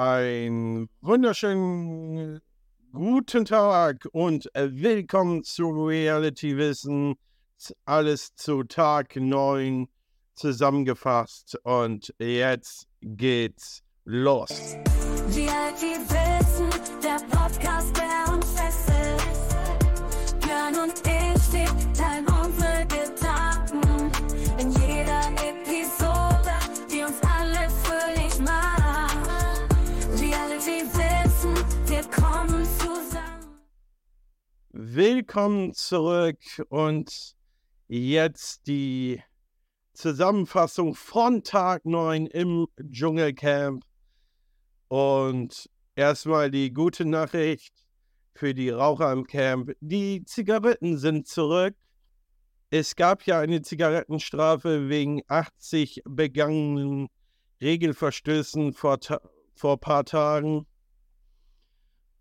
Ein wunderschönen guten Tag und willkommen zu Reality Wissen. Alles zu Tag 9 zusammengefasst und jetzt geht's los. Reality Wissen, der Podcast, der uns fesselt. Björn und ich, wir teilen Willkommen zurück und jetzt die Zusammenfassung von Tag 9 im Dschungelcamp. Und erstmal die gute Nachricht für die Raucher im Camp. Die Zigaretten sind zurück. Es gab ja eine Zigarettenstrafe wegen 80 begangenen Regelverstößen vor, vor ein paar Tagen.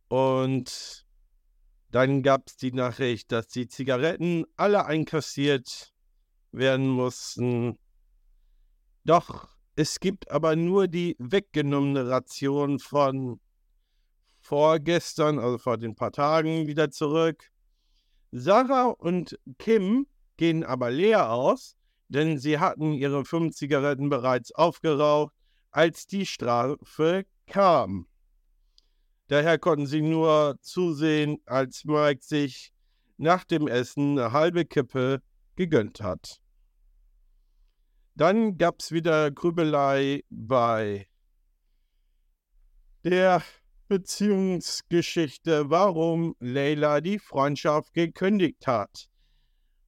Und dann gab es die Nachricht, dass die Zigaretten alle einkassiert werden mussten. Doch es gibt aber nur die weggenommene Ration von vorgestern, also vor den paar Tagen, wieder zurück. Sarah und Kim gehen aber leer aus, denn sie hatten ihre fünf Zigaretten bereits aufgeraucht, als die Strafe kam. Daher konnten sie nur zusehen, als Mike sich nach dem Essen eine halbe Kippe gegönnt hat. Dann gab es wieder Grübelei bei der Beziehungsgeschichte, warum Leila die Freundschaft gekündigt hat.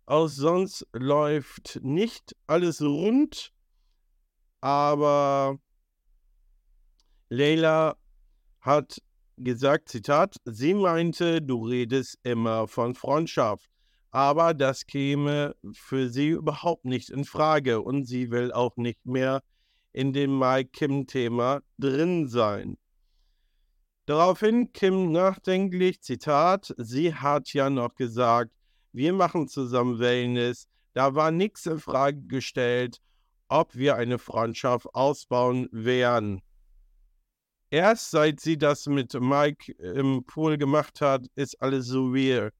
Auch sonst läuft nicht alles rund, aber Leila hat gesagt, Zitat, sie meinte, du redest immer von Freundschaft, aber das käme für sie überhaupt nicht in Frage und sie will auch nicht mehr in dem Mike Kim-Thema drin sein. Daraufhin Kim nachdenklich, Zitat, sie hat ja noch gesagt, wir machen zusammen Wellness, da war nichts in Frage gestellt, ob wir eine Freundschaft ausbauen werden. Erst seit sie das mit Mike im Pool gemacht hat, ist alles so weird.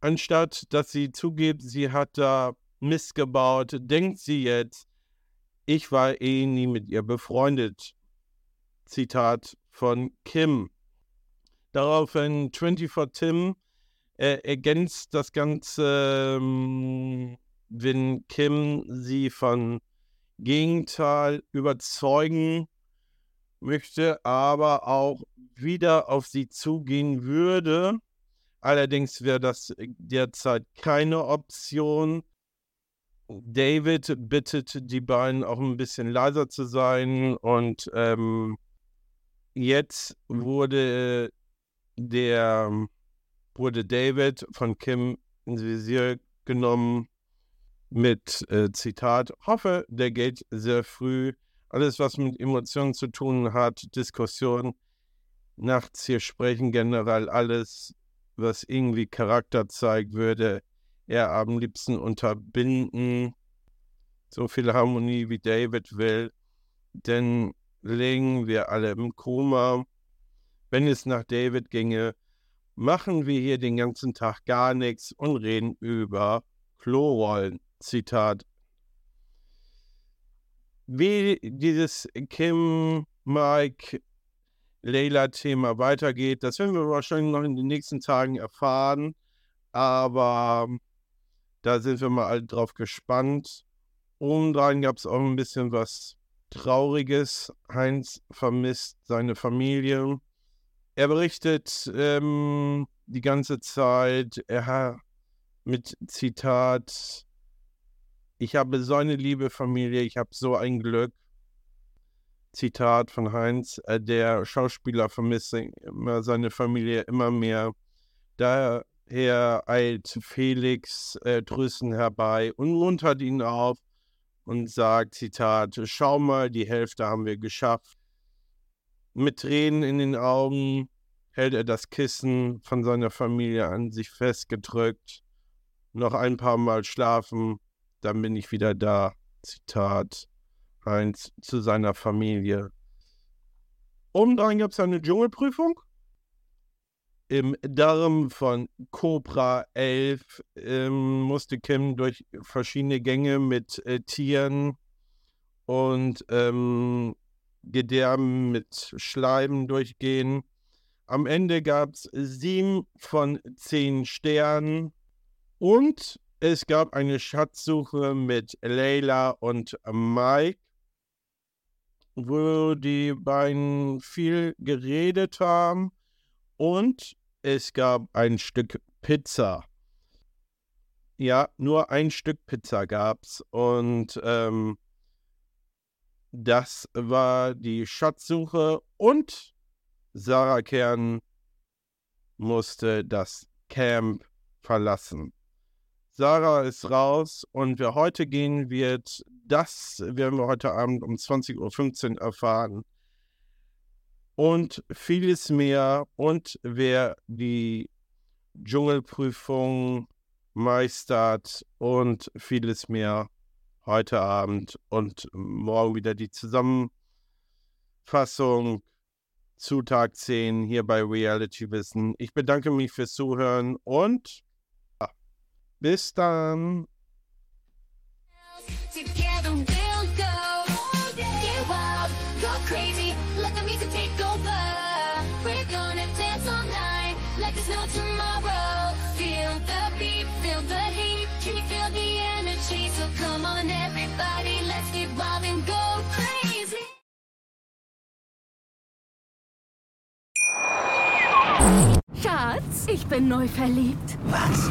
Anstatt dass sie zugibt, sie hat da Mist gebaut, denkt sie jetzt, ich war eh nie mit ihr befreundet. Zitat von Kim. Daraufhin 24 Tim äh, ergänzt das Ganze, ähm, wenn Kim sie von Gegenteil überzeugen möchte, aber auch wieder auf sie zugehen würde. Allerdings wäre das derzeit keine Option. David bittet die beiden auch ein bisschen leiser zu sein und ähm, jetzt wurde der wurde David von Kim ins Visier genommen mit äh, Zitat, hoffe, der geht sehr früh. Alles, was mit Emotionen zu tun hat, Diskussion, nachts hier sprechen, generell alles, was irgendwie Charakter zeigt, würde er am liebsten unterbinden. So viel Harmonie wie David will, denn legen wir alle im Koma. Wenn es nach David ginge, machen wir hier den ganzen Tag gar nichts und reden über Klorollen. Zitat. Wie dieses Kim, Mike, Leila-Thema weitergeht, das werden wir wahrscheinlich noch in den nächsten Tagen erfahren. Aber da sind wir mal alle drauf gespannt. Obendrein gab es auch ein bisschen was Trauriges. Heinz vermisst seine Familie. Er berichtet ähm, die ganze Zeit, er hat mit Zitat, ich habe so eine liebe Familie, ich habe so ein Glück. Zitat von Heinz, äh, der Schauspieler vermisst immer seine Familie immer mehr. Daher eilt Felix äh, Drüssen herbei und muntert ihn auf und sagt, Zitat, schau mal, die Hälfte haben wir geschafft. Mit Tränen in den Augen hält er das Kissen von seiner Familie an sich festgedrückt. Noch ein paar Mal schlafen, dann bin ich wieder da. Zitat eins zu seiner Familie. Obendrein gab es eine Dschungelprüfung. Im Darm von Cobra 11 ähm, musste Kim durch verschiedene Gänge mit äh, Tieren und ähm, Gedärmen mit Schleimen durchgehen. Am Ende gab es sieben von zehn Sternen und es gab eine Schatzsuche mit Leila und Mike, wo die beiden viel geredet haben und es gab ein Stück Pizza. Ja, nur ein Stück Pizza gab's und ähm, das war die Schatzsuche und Sarah Kern musste das Camp verlassen. Sarah ist raus und wer heute gehen wird, das werden wir heute Abend um 20.15 Uhr erfahren. Und vieles mehr. Und wer die Dschungelprüfung meistert und vieles mehr heute Abend und morgen wieder die Zusammenfassung zu Tag 10 hier bei Reality Wissen. Ich bedanke mich fürs Zuhören und bis dann. Together we'll go. Get wild, go crazy, let the music take over. We're gonna dance all night like there's no tomorrow. Feel the beat, feel the heat. Can you feel the energy? So come on, everybody, let's get wild and go crazy. Schatz, ich bin neu verliebt. Was?